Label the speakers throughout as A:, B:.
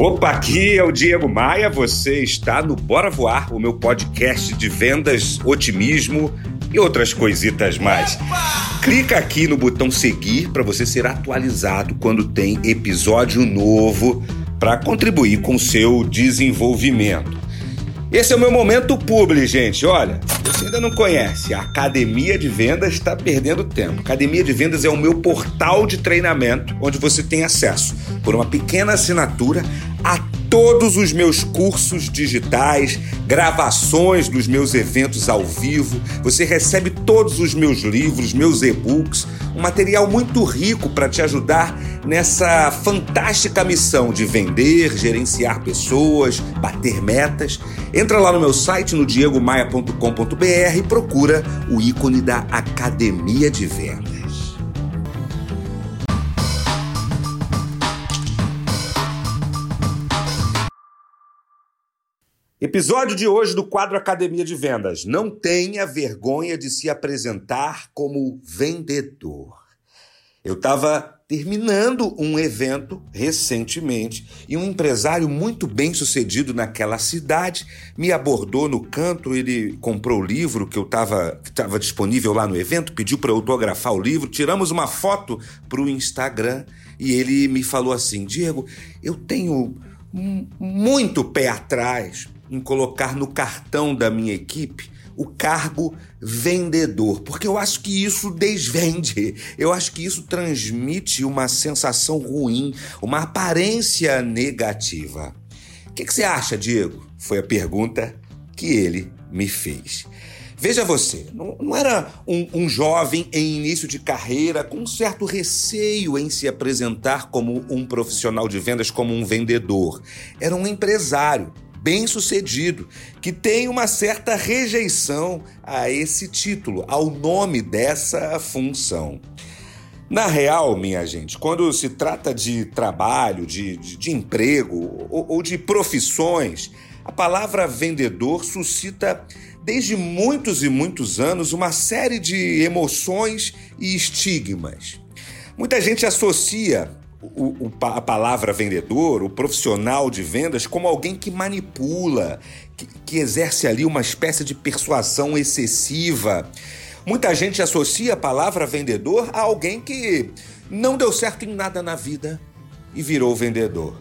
A: Opa, aqui é o Diego Maia, você está no Bora Voar, o meu podcast de vendas, otimismo e outras coisitas mais. Clica aqui no botão seguir para você ser atualizado quando tem episódio novo para contribuir com o seu desenvolvimento. Esse é o meu momento publi, gente. Olha, você ainda não conhece, a Academia de Vendas está perdendo tempo. Academia de Vendas é o meu portal de treinamento onde você tem acesso por uma pequena assinatura a todos os meus cursos digitais, gravações dos meus eventos ao vivo. Você recebe todos os meus livros, meus e-books, um material muito rico para te ajudar nessa fantástica missão de vender, gerenciar pessoas, bater metas. Entra lá no meu site no diegomaia.com.br e procura o ícone da Academia de Vendas. Episódio de hoje do quadro Academia de Vendas. Não tenha vergonha de se apresentar como vendedor. Eu estava terminando um evento recentemente e um empresário muito bem sucedido naquela cidade me abordou no canto. Ele comprou o livro que eu estava disponível lá no evento, pediu para eu autografar o livro. Tiramos uma foto para o Instagram e ele me falou assim: Diego, eu tenho muito pé atrás em colocar no cartão da minha equipe o cargo vendedor, porque eu acho que isso desvende, eu acho que isso transmite uma sensação ruim, uma aparência negativa. O que, que você acha, Diego? Foi a pergunta que ele me fez. Veja você, não, não era um, um, jovem em início de carreira com um certo receio em se apresentar como um profissional de vendas, como um vendedor. Era um empresário bem-sucedido, que tem uma certa rejeição a esse título, ao nome dessa função. Na real, minha gente, quando se trata de trabalho, de, de, de emprego ou, ou de profissões, a palavra vendedor suscita desde muitos e muitos anos uma série de emoções e estigmas. Muita gente associa o, o, a palavra vendedor, o profissional de vendas, como alguém que manipula, que, que exerce ali uma espécie de persuasão excessiva. Muita gente associa a palavra vendedor a alguém que não deu certo em nada na vida e virou vendedor.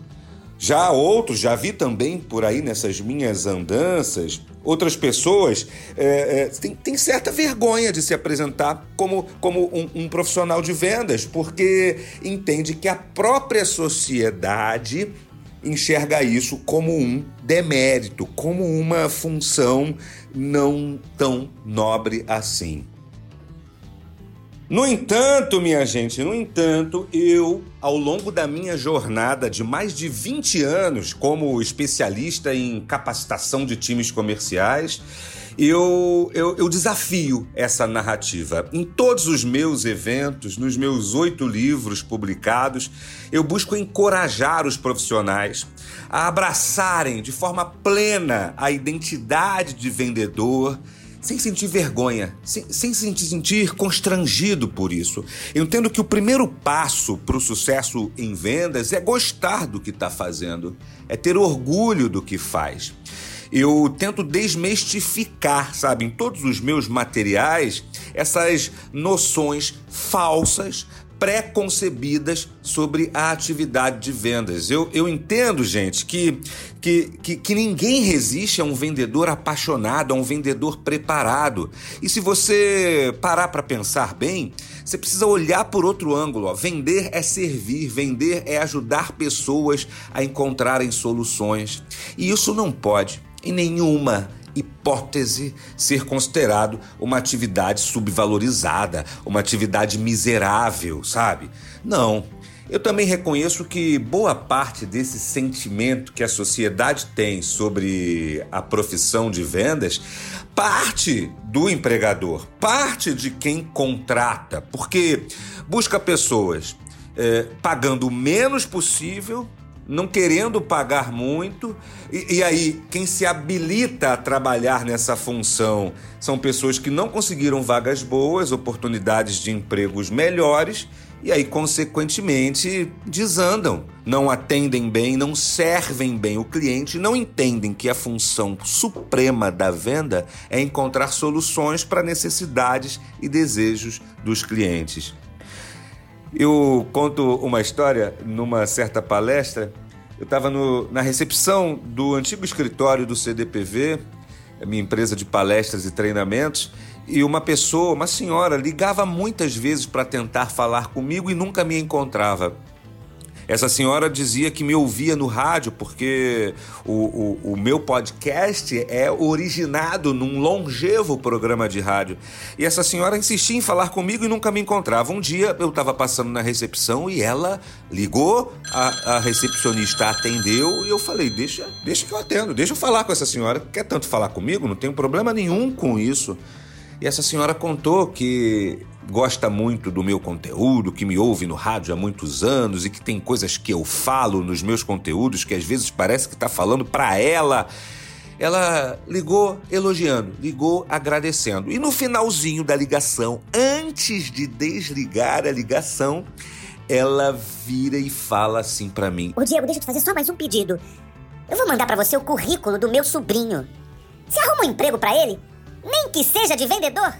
A: Já outros, já vi também por aí nessas minhas andanças, outras pessoas é, é, têm, certa vergonha de se apresentar como, como um, um profissional de vendas, porque entende que a própria sociedade enxerga isso como um demérito, como uma função não tão nobre assim. No entanto, minha gente, no entanto, eu, ao longo da minha jornada de mais de 20 anos como especialista em capacitação de times comerciais, eu, eu, eu, desafio essa narrativa. Em todos os meus eventos, nos meus oito livros publicados, eu busco encorajar os profissionais a abraçarem de forma plena a identidade de vendedor sem sentir vergonha, sem, sem se sentir constrangido por isso. Eu entendo que o primeiro passo para o sucesso em vendas é gostar do que está fazendo, é ter orgulho do que faz. Eu tento desmistificar, sabe, em todos os meus materiais, essas noções falsas pré-concebidas sobre a atividade de vendas. Eu, eu entendo, gente, que, que, que, que, ninguém resiste a um vendedor apaixonado, a um vendedor preparado. E se você parar para pensar bem, você precisa olhar por outro ângulo. Ó. Vender é servir, vender é ajudar pessoas a encontrarem soluções. E isso não pode, em nenhuma hipótese ser considerado uma atividade subvalorizada, uma atividade miserável, sabe? Não. Eu também reconheço que boa parte desse sentimento que a sociedade tem sobre a profissão de vendas parte do empregador, parte de quem contrata, porque busca pessoas é, pagando o menos possível não querendo pagar muito. E, e, aí, quem se habilita a trabalhar nessa função são pessoas que não conseguiram vagas boas, oportunidades de empregos melhores. E aí, consequentemente, desandam, não atendem bem, não servem bem o cliente, não entendem que a função suprema da venda é encontrar soluções para necessidades e desejos dos clientes. Eu conto uma história numa certa palestra. Eu estava na recepção do antigo escritório do CDPV, minha empresa de palestras e treinamentos, e uma pessoa, uma senhora, ligava muitas vezes para tentar falar comigo e nunca me encontrava. Essa senhora dizia que me ouvia no rádio porque o, o, o, meu podcast é originado num longevo programa de rádio. E essa senhora insistia em falar comigo e nunca me encontrava. Um dia eu estava passando na recepção e ela ligou, a, a recepcionista atendeu e eu falei: deixa, deixa que eu atendo, deixa eu falar com essa senhora. Quer tanto falar comigo? Não tenho problema nenhum com isso. E essa senhora contou que gosta muito do meu conteúdo, que me ouve no rádio há muitos anos e que tem coisas que eu falo nos meus conteúdos que às vezes parece que está falando para ela. Ela ligou elogiando, ligou agradecendo. E no finalzinho da ligação, antes de desligar a ligação, ela vira e fala assim para mim:
B: Ô Diego, deixa eu te fazer só mais um pedido. Eu vou mandar para você o currículo do meu sobrinho. Você arruma um emprego para ele? Nem que seja de vendedor.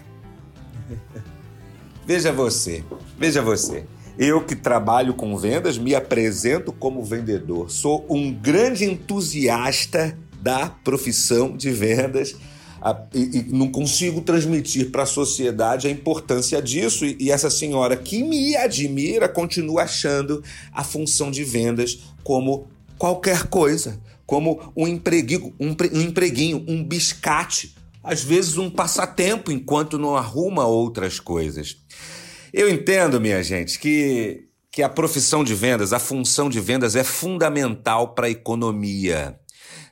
A: veja você, veja você. Eu que trabalho com vendas me apresento como vendedor. Sou um grande entusiasta da profissão de vendas e, não consigo transmitir para a sociedade a importância disso. E, essa senhora que me admira continua achando a função de vendas como qualquer coisa, como um empreguinho, um, um empreguinho, um biscate às vezes um passatempo enquanto não arruma outras coisas. Eu entendo, minha gente, que, que a profissão de vendas, a função de vendas é fundamental para a economia.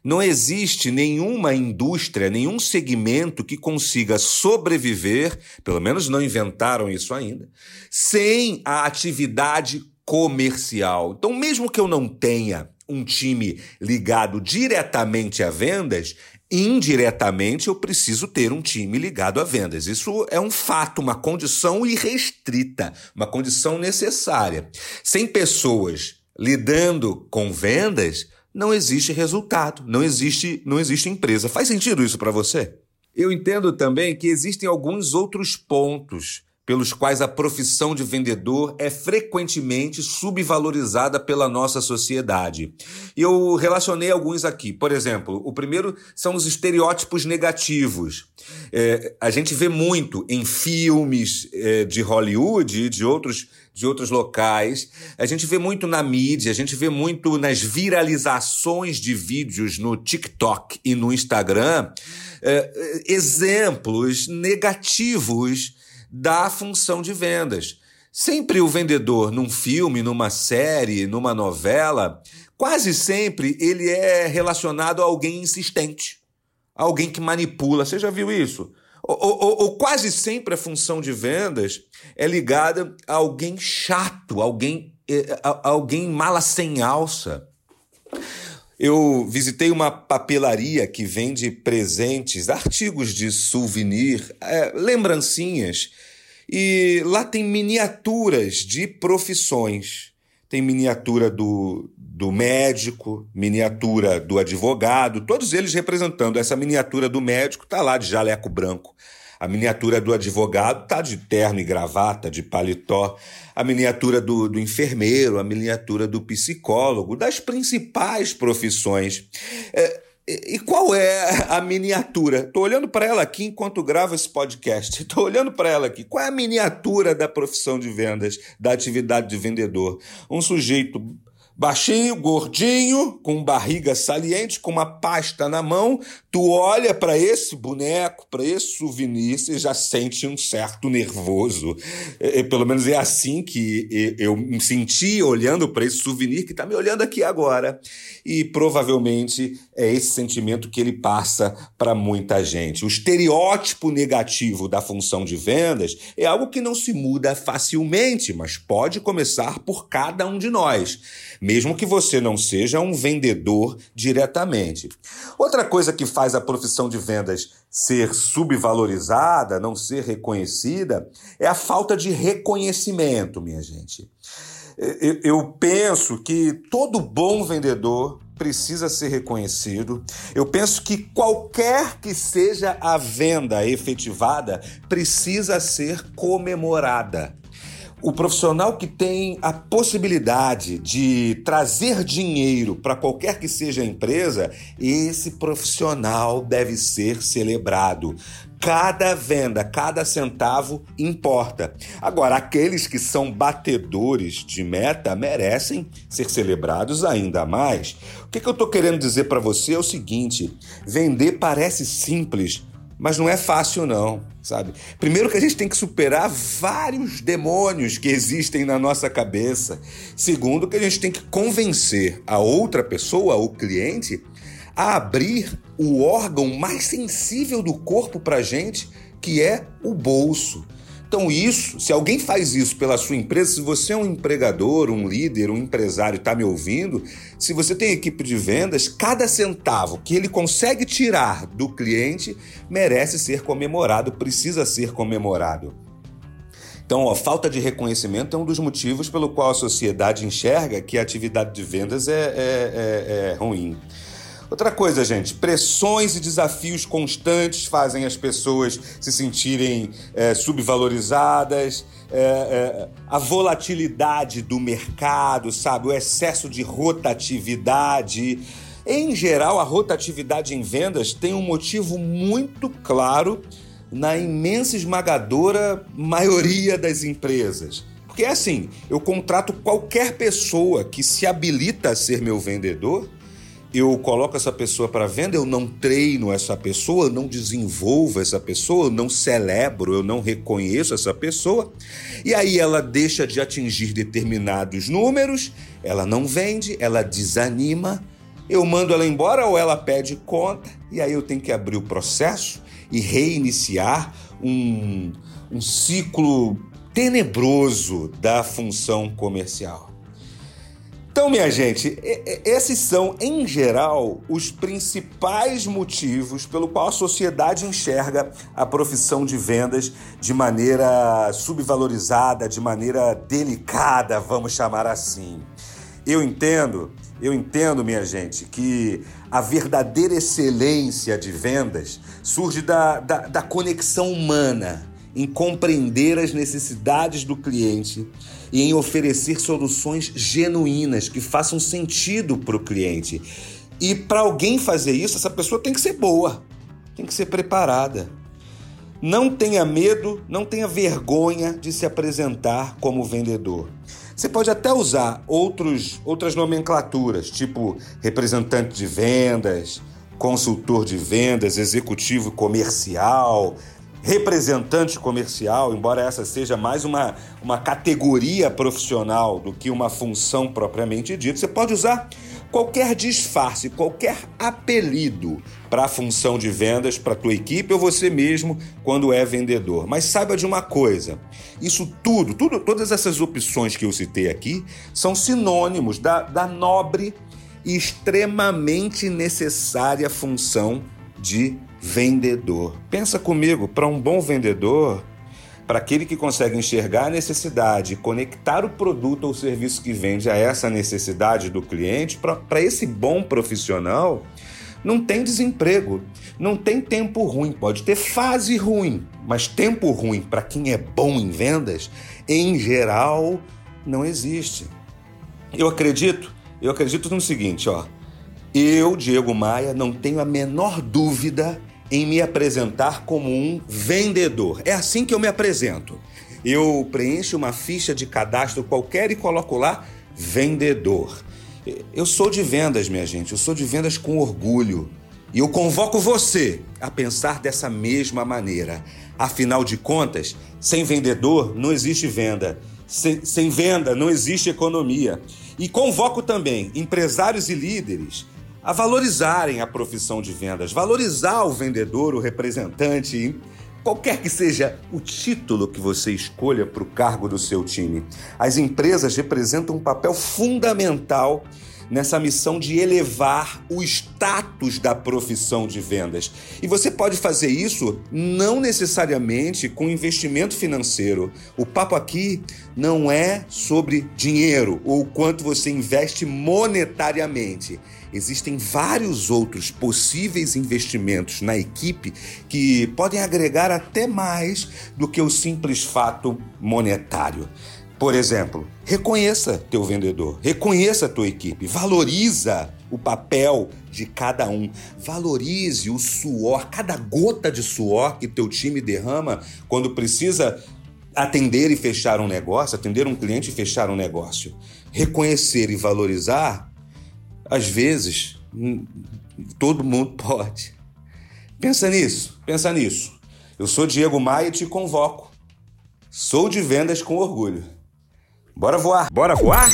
A: Não existe nenhuma indústria, nenhum segmento que consiga sobreviver, pelo menos não inventaram isso ainda, sem a atividade comercial. Então, mesmo que eu não tenha um time ligado diretamente a vendas, indiretamente eu preciso ter um time ligado a vendas. Isso é um fato, uma condição irrestrita, uma condição necessária. Sem pessoas lidando com vendas, não existe resultado, não existe, não existe empresa. Faz sentido isso para você? Eu entendo também que existem alguns outros pontos pelos quais a profissão de vendedor é frequentemente subvalorizada pela nossa sociedade. E eu relacionei alguns aqui. Por exemplo, o primeiro são os estereótipos negativos. É, a gente vê muito em filmes é, de Hollywood e de outros, de outros locais, a gente vê muito na mídia, a gente vê muito nas viralizações de vídeos no TikTok e no Instagram, é, exemplos negativos da função de vendas. Sempre o vendedor, num filme, numa série, numa novela, quase sempre ele é relacionado a alguém insistente, alguém que manipula. Você já viu isso? Ou, ou, ou, quase sempre a função de vendas é ligada a alguém chato, alguém, eh, a, alguém mala sem alça. Eu visitei uma papelaria que vende presentes, artigos de souvenir, é, lembrancinhas. E lá tem miniaturas de profissões. Tem miniatura do, do médico, miniatura do advogado, todos eles representando. Essa miniatura do médico está lá de jaleco branco. A miniatura do advogado está de terno e gravata, de paletó. A miniatura do, do enfermeiro, a miniatura do psicólogo, das principais profissões. É, e qual é a miniatura? Estou olhando para ela aqui enquanto gravo esse podcast. Estou olhando para ela aqui. Qual é a miniatura da profissão de vendas, da atividade de vendedor? Um sujeito baixinho, gordinho, com barriga saliente, com uma pasta na mão, Tu olha para esse boneco, para esse souvenir, você já sente um certo nervoso. É, é, pelo menos é assim que eu me senti olhando para esse souvenir que está me olhando aqui agora. E provavelmente é esse sentimento que ele passa para muita gente. O estereótipo negativo da função de vendas é algo que não se muda facilmente, mas pode começar por cada um de nós, mesmo que você não seja um vendedor diretamente. Outra coisa que faz faz a profissão de vendas ser subvalorizada, não ser reconhecida, é a falta de reconhecimento, minha gente. Eu penso que todo bom vendedor precisa ser reconhecido. Eu penso que qualquer que seja a venda efetivada precisa ser comemorada. O profissional que tem a possibilidade de trazer dinheiro para qualquer que seja a empresa, esse profissional deve ser celebrado. Cada venda, cada centavo importa. Agora, aqueles que são batedores de meta merecem ser celebrados ainda mais. O que, que eu estou querendo dizer para você é o seguinte: vender parece simples, mas não é fácil, não, sabe? Primeiro que a gente tem que superar vários demônios que existem na nossa cabeça. Segundo que a gente tem que convencer a outra pessoa, o cliente, a abrir o órgão mais sensível do corpo para gente, que é o bolso. Então, isso, se alguém faz isso pela sua empresa, se você é um empregador, um líder, um empresário, está me ouvindo, se você tem equipe de vendas, cada centavo que ele consegue tirar do cliente merece ser comemorado, precisa ser comemorado. Então, ó, falta de reconhecimento é um dos motivos pelo qual a sociedade enxerga que a atividade de vendas é, é, é, é ruim. Outra coisa, gente, pressões e desafios constantes fazem as pessoas se sentirem é, subvalorizadas, é, é, a volatilidade do mercado, sabe, o excesso de rotatividade. Em geral, a rotatividade em vendas tem um motivo muito claro na imensa esmagadora maioria das empresas. Porque é assim, eu contrato qualquer pessoa que se habilita a ser meu vendedor eu coloco essa pessoa para venda, eu não treino essa pessoa, eu não desenvolvo essa pessoa, eu não celebro, eu não reconheço essa pessoa. E aí ela deixa de atingir determinados números, ela não vende, ela desanima. Eu mando ela embora ou ela pede conta, e aí eu tenho que abrir o processo e reiniciar um, um ciclo tenebroso da função comercial. Então, minha gente, esses são, em geral, os principais motivos pelo qual a sociedade enxerga a profissão de vendas de maneira subvalorizada, de maneira delicada, vamos chamar assim. Eu entendo, eu entendo, minha gente, que a verdadeira excelência de vendas surge da, da, da conexão humana, em compreender as necessidades do cliente e em oferecer soluções genuínas que façam sentido para o cliente. E para alguém fazer isso, essa pessoa tem que ser boa, tem que ser preparada. Não tenha medo, não tenha vergonha de se apresentar como vendedor. Você pode até usar outros, outras nomenclaturas, tipo representante de vendas, consultor de vendas, executivo comercial, representante comercial, embora essa seja mais uma, uma categoria profissional do que uma função propriamente dita, você pode usar qualquer disfarce, qualquer apelido para a função de vendas para a tua equipe ou você mesmo quando é vendedor. Mas saiba de uma coisa, isso tudo, tudo todas essas opções que eu citei aqui são sinônimos da, da nobre e extremamente necessária função de vendedor. Pensa comigo, para um bom vendedor, para aquele que consegue enxergar a necessidade, conectar o produto ou serviço que vende a essa necessidade do cliente, para esse bom profissional, não tem desemprego, não tem tempo ruim. Pode ter fase ruim, mas tempo ruim para quem é bom em vendas, em geral, não existe. Eu acredito, eu acredito no seguinte, ó. Eu, Diego Maia, não tenho a menor dúvida em me apresentar como um vendedor. É assim que eu me apresento. Eu preencho uma ficha de cadastro qualquer e coloco lá vendedor. Eu sou de vendas, minha gente. Eu sou de vendas com orgulho. E eu convoco você a pensar dessa mesma maneira. Afinal de contas, sem vendedor não existe venda. Sem, sem, venda não existe economia. E convoco também empresários e líderes a valorizarem a profissão de vendas, valorizar o vendedor, o representante, qualquer que seja o título que você escolha para o cargo do seu time. As empresas representam um papel fundamental nessa missão de elevar o status da profissão de vendas. E você pode fazer isso não necessariamente com investimento financeiro. O papo aqui não é sobre dinheiro ou quanto você investe monetariamente. Existem vários outros possíveis investimentos na equipe que podem agregar até mais do que o simples fato monetário. Por exemplo, reconheça teu vendedor, reconheça tua equipe, valoriza o papel de cada um, valorize o suor, cada gota de suor que teu time derrama quando precisa atender e fechar um negócio, atender um cliente e fechar um negócio. Reconhecer e valorizar, às vezes, hum, todo mundo pode. Pensa nisso, pensa nisso. Eu sou Diego Maia e te convoco. Sou de vendas com orgulho. Bora voar! Bora voar?